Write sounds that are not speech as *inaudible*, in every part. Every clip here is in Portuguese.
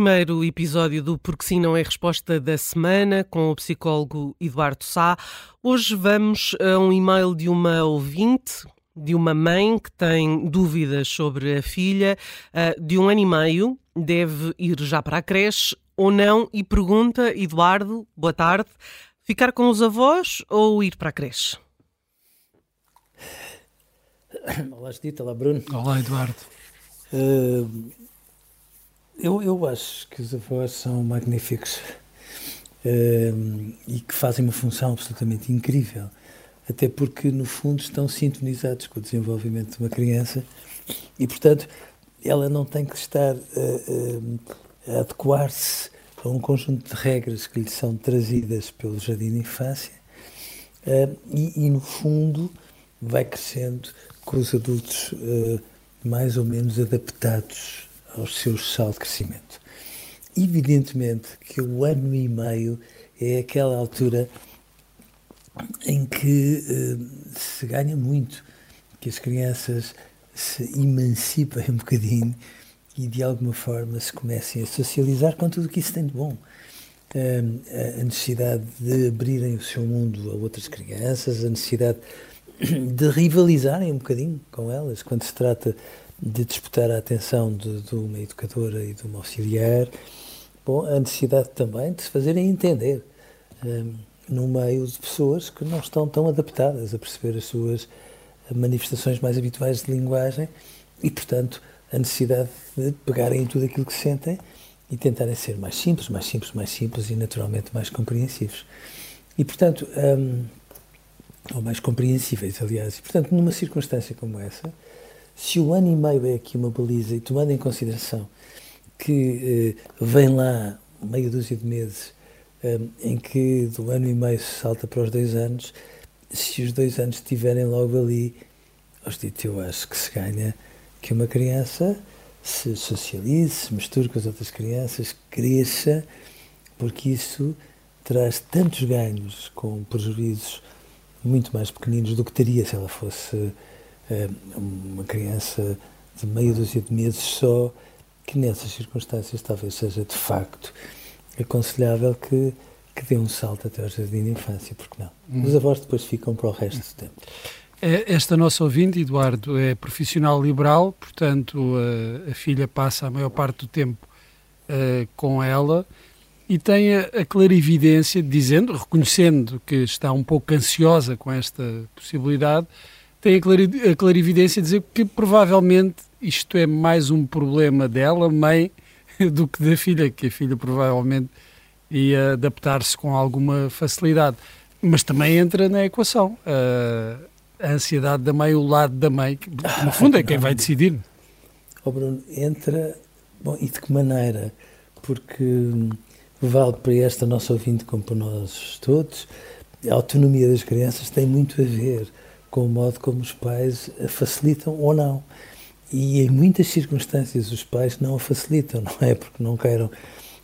Primeiro episódio do Porque Sim Não é Resposta da semana com o psicólogo Eduardo Sá. Hoje vamos a um e-mail de uma ouvinte, de uma mãe que tem dúvidas sobre a filha uh, de um ano e meio, deve ir já para a creche ou não e pergunta, Eduardo, boa tarde, ficar com os avós ou ir para a creche? Olá, Estita, olá, Bruno. Olá, Eduardo. Uh, eu, eu acho que os avós são magníficos uh, e que fazem uma função absolutamente incrível, até porque, no fundo, estão sintonizados com o desenvolvimento de uma criança e, portanto, ela não tem que estar uh, a adequar-se a um conjunto de regras que lhe são trazidas pelo jardim de infância e, e, no fundo, vai crescendo com os adultos mais ou menos adaptados aos seus saltos de crescimento. Evidentemente que o ano e meio é aquela altura em que uh, se ganha muito, que as crianças se emancipem um bocadinho e de alguma forma se comecem a socializar com tudo o que isso tem de bom. Uh, a necessidade de abrirem o seu mundo a outras crianças, a necessidade de rivalizarem um bocadinho com elas quando se trata de disputar a atenção de, de, uma educadora e de uma auxiliar, bom, a necessidade também de se fazerem entender um, no meio de pessoas que não estão tão adaptadas a perceber as suas manifestações mais habituais de linguagem e, portanto, a necessidade de pegarem em tudo aquilo que sentem e tentarem ser mais simples, mais simples, mais simples e, naturalmente, mais compreensivos. E, portanto, um, ou mais compreensíveis, aliás. E, portanto, numa circunstância como essa, se o ano e meio é aqui uma baliza, e tomando em consideração que eh, vem lá meia dúzia de meses eh, em que do ano e meio se salta para os dois anos, se os dois anos estiverem logo ali, eu acho que se ganha que uma criança se socialize, se misture com as outras crianças, cresça, porque isso traz tantos ganhos com prejuízos muito mais pequeninos do que teria se ela fosse uma criança de meia dúzia de meses só, que nessas circunstâncias talvez seja de facto aconselhável que, que dê um salto até ao jardim de infância, porque não? Hum. Os avós depois ficam para o resto do tempo. É, esta nossa ouvinte, Eduardo, é profissional liberal, portanto a, a filha passa a maior parte do tempo uh, com ela e tem a, a clarividência, dizendo, reconhecendo que está um pouco ansiosa com esta possibilidade, tem a, clari a clarividência de dizer que provavelmente isto é mais um problema dela, mãe, *laughs* do que da filha, que a filha provavelmente ia adaptar-se com alguma facilidade. Mas também entra na equação a, a ansiedade da mãe, o lado da mãe, que no fundo é quem vai decidir. Oh Bruno, entra, bom, e de que maneira? Porque vale para esta nossa ouvinte como para nós todos, a autonomia das crianças tem muito a ver com o modo como os pais a facilitam ou não. E em muitas circunstâncias os pais não a facilitam, *laughs* não é? Porque não queiram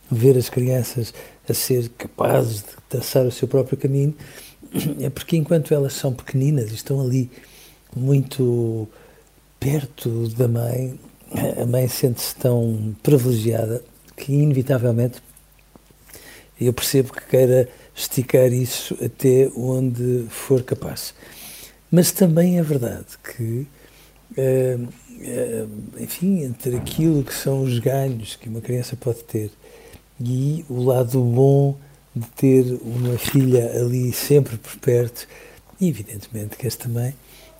ver as crianças a ser capazes de traçar o seu próprio caminho, *clears throat* é porque enquanto elas são pequeninas e estão ali muito perto da mãe, a mãe sente-se tão privilegiada que inevitavelmente eu percebo que queira esticar isso até onde for capaz. Mas também é verdade que, uh, uh, enfim, entre aquilo que são os ganhos que uma criança pode ter e o lado bom de ter uma filha ali sempre por perto, evidentemente que esta mãe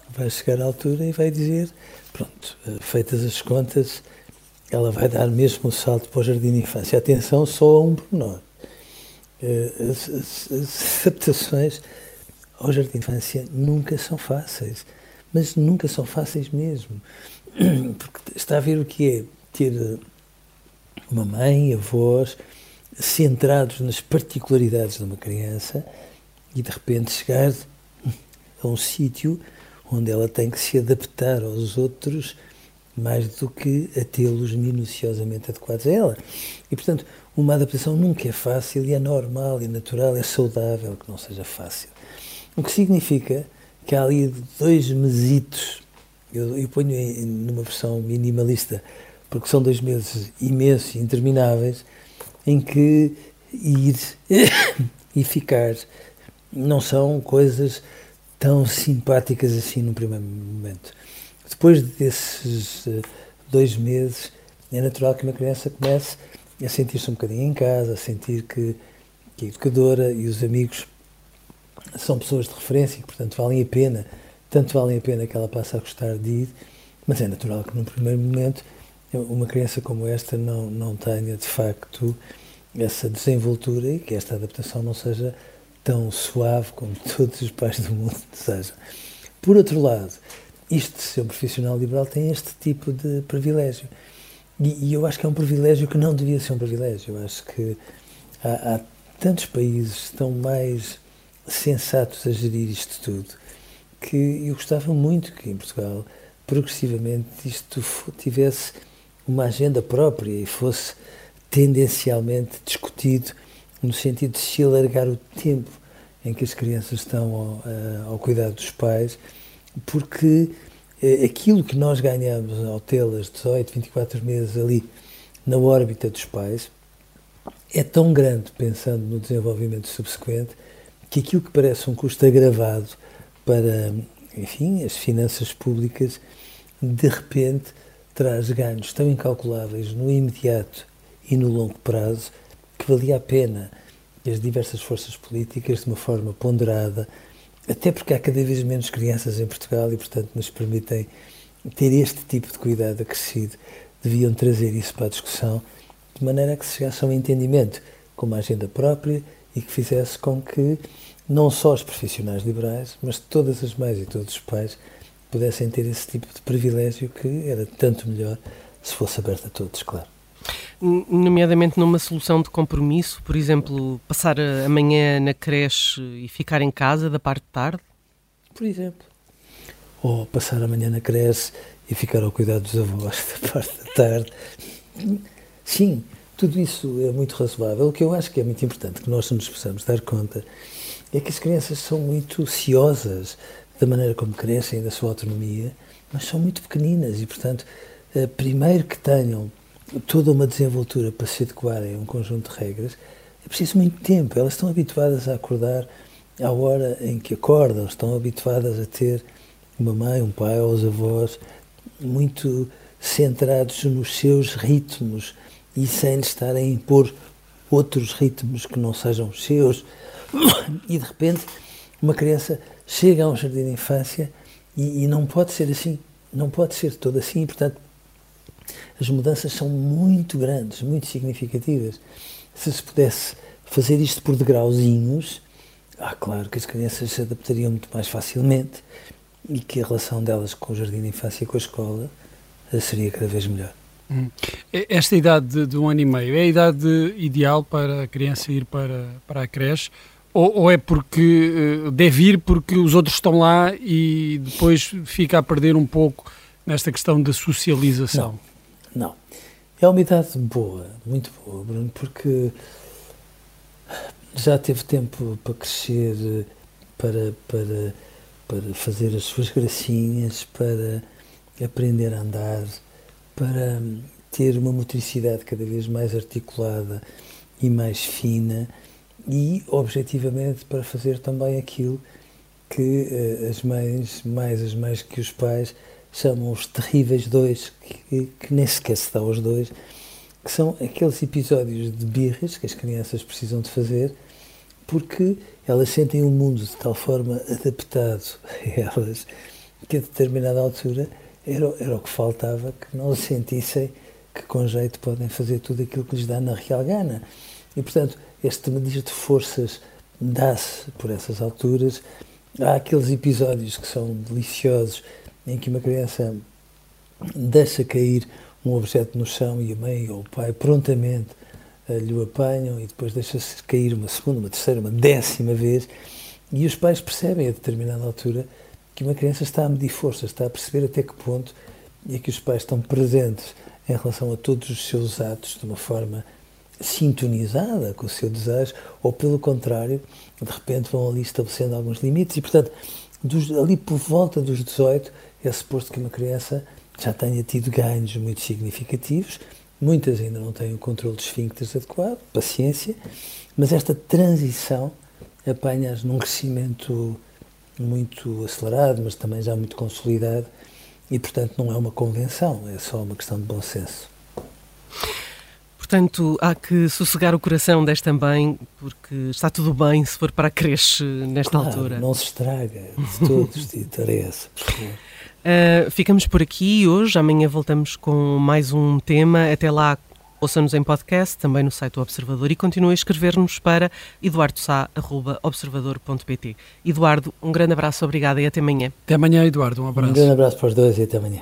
vai chegar à altura e vai dizer, pronto, eh, feitas as contas, ela vai dar mesmo o salto para o jardim de infância. Atenção só a um pormenor. Eh, as, as, as *laughs* adaptações ao jardim de infância nunca são fáceis, mas nunca são fáceis mesmo. *clears throat* Porque está a ver o que é ter eh, uma mãe, avós, centrados nas particularidades de uma criança e de repente chegar *laughs* a um sítio onde ela tem que se adaptar aos outros mais do que a tê-los minuciosamente adequados a ela. E, portanto, uma adaptação nunca é fácil e é normal e natural, é saudável que não seja fácil. O que significa que há ali dois mesitos, eu, eu ponho em, numa versão minimalista, porque são dois meses imensos intermináveis, em que ir *coughs* e ficar não são coisas tão simpáticas assim no primeiro momento. Depois desses eh, dois meses, é natural que uma criança comece a sentir-se um bocadinho em casa, a sentir que, que a educadora e os amigos são pessoas de referência e, portanto, valem a pena, tanto valem a pena que ela passe a gostar de ir, mas é natural que num primeiro momento uma criança como esta não, não tenha, de facto, essa desenvoltura e que esta adaptação não seja tão suave como *laughs* todos os pais do mundo desejam. Por outro lado, isto de ser um profissional liberal tem este tipo de privilégio. E, e, eu acho que é um privilégio que não devia ser um privilégio. Eu acho que há, há tantos países tão mais sensatos a gerir isto tudo que eu gostava muito que em Portugal progressivamente isto tivesse uma agenda própria e fosse tendencialmente discutido no sentido de se alargar o tempo em que as crianças estão ao, eh, ao cuidado dos pais, porque eh, aquilo que nós ganhamos ao tê-las 18, 24 meses ali na órbita dos pais é tão grande, pensando no desenvolvimento subsequente, que aquilo que parece um custo agravado para, enfim, as finanças públicas, de repente traz ganhos tão incalculáveis no imediato e no longo prazo que valia a pena as diversas forças políticas, de uma forma ponderada, até porque há cada vez menos crianças em Portugal e, portanto, nos permitem ter este tipo de cuidado acrescido, deviam trazer isso para a discussão, de maneira a que se chegasse a um entendimento com uma agenda própria e que fizesse com que não só os profissionais liberais, mas todas as mães e todos os pais pudessem ter esse tipo de privilégio que era tanto melhor se fosse aberto a todos, claro nomeadamente numa solução de compromisso, por exemplo, passar a manhã na creche e ficar em casa da parte de tarde? Por exemplo. Ou passar a manhã na creche e ficar ao cuidado dos avós *laughs* da parte da tarde. Sim, tudo isso é muito razoável. O que eu acho que é muito importante que nós nos possamos dar conta é que as crianças são muito ciosas da maneira como crescem, da sua autonomia, mas são muito pequeninas e, portanto, eh, primeiro que tenham toda uma desenvoltura para se adequarem a um conjunto de regras, é preciso muito tempo. Elas estão habituadas a acordar à hora em que acordam, estão habituadas a ter uma mãe, um pai ou os avós muito centrados nos seus ritmos e sem estarem a impor outros ritmos que não sejam os seus. E de repente, uma criança chega a um jardim de infância e, e não pode ser assim, não pode ser todo assim, e portanto as mudanças são muito grandes, muito significativas. Se se pudesse fazer isto por degrauzinhos, ah, claro que as crianças se adaptariam muito mais facilmente e que a relação delas com o jardim de infância e com a escola eh, seria cada vez melhor. Hum. Esta idade de, de, um ano e meio é a idade ideal para a criança ir para, para a creche? Ou, ou, é porque eh, deve ir porque os outros estão lá e depois fica a perder um pouco nesta questão da socialização? Não. Não. É uma idade boa, muito boa, Bruno, porque já teve tempo para crescer, para, para, para fazer as suas gracinhas, para aprender a andar, para ter uma motricidade cada vez mais articulada e mais fina e, objetivamente, para fazer também aquilo que uh, as mães, mais as mães que os pais, chamam os terríveis dois, que, que nem sequer se dá aos dois, que são aqueles episódios de birras que as crianças precisam de fazer porque elas sentem o um mundo de tal forma adaptado *laughs* a elas que a determinada altura era, era o que faltava, que não sentissem que com jeito podem fazer tudo aquilo que lhes dá na real gana. E, portanto, este medir de forças dá-se por essas alturas. Há aqueles episódios que são deliciosos em que uma criança deixa cair um objeto no chão e a mãe ou o pai prontamente uh, lhe o apanham e depois deixa-se cair uma segunda, uma terceira, uma décima vez e os pais percebem a determinada altura que uma criança está a medir forças, está a perceber até que ponto é que os pais estão presentes em relação a todos os seus atos de uma forma sintonizada com o seu desejo, ou pelo contrário, de repente vão ali estabelecendo alguns limites. E, portanto, dos, ali por volta dos 18 é suposto que uma criança já tenha tido ganhos muito significativos, muitas ainda não têm o controle dos esfíncteres adequado, paciência, mas esta transição apanha-as num crescimento muito acelerado, mas também já muito consolidado, e portanto não é uma convenção, é só uma questão de bom senso. Portanto, há que sossegar o coração desta mãe, porque está tudo bem se for para a creche nesta claro, altura. Não se estraga de todos, de interesse, por favor. Uh, *laughs* ficamos por aqui hoje. Amanhã voltamos com mais um tema. Até lá, ouça-nos em podcast, também no site do Observador e continue a escrever-nos para eduardosá.observador.pt. Eduardo, um grande abraço, obrigada e até amanhã. Até amanhã, Eduardo. Um abraço. Um grande abraço para os dois e até amanhã.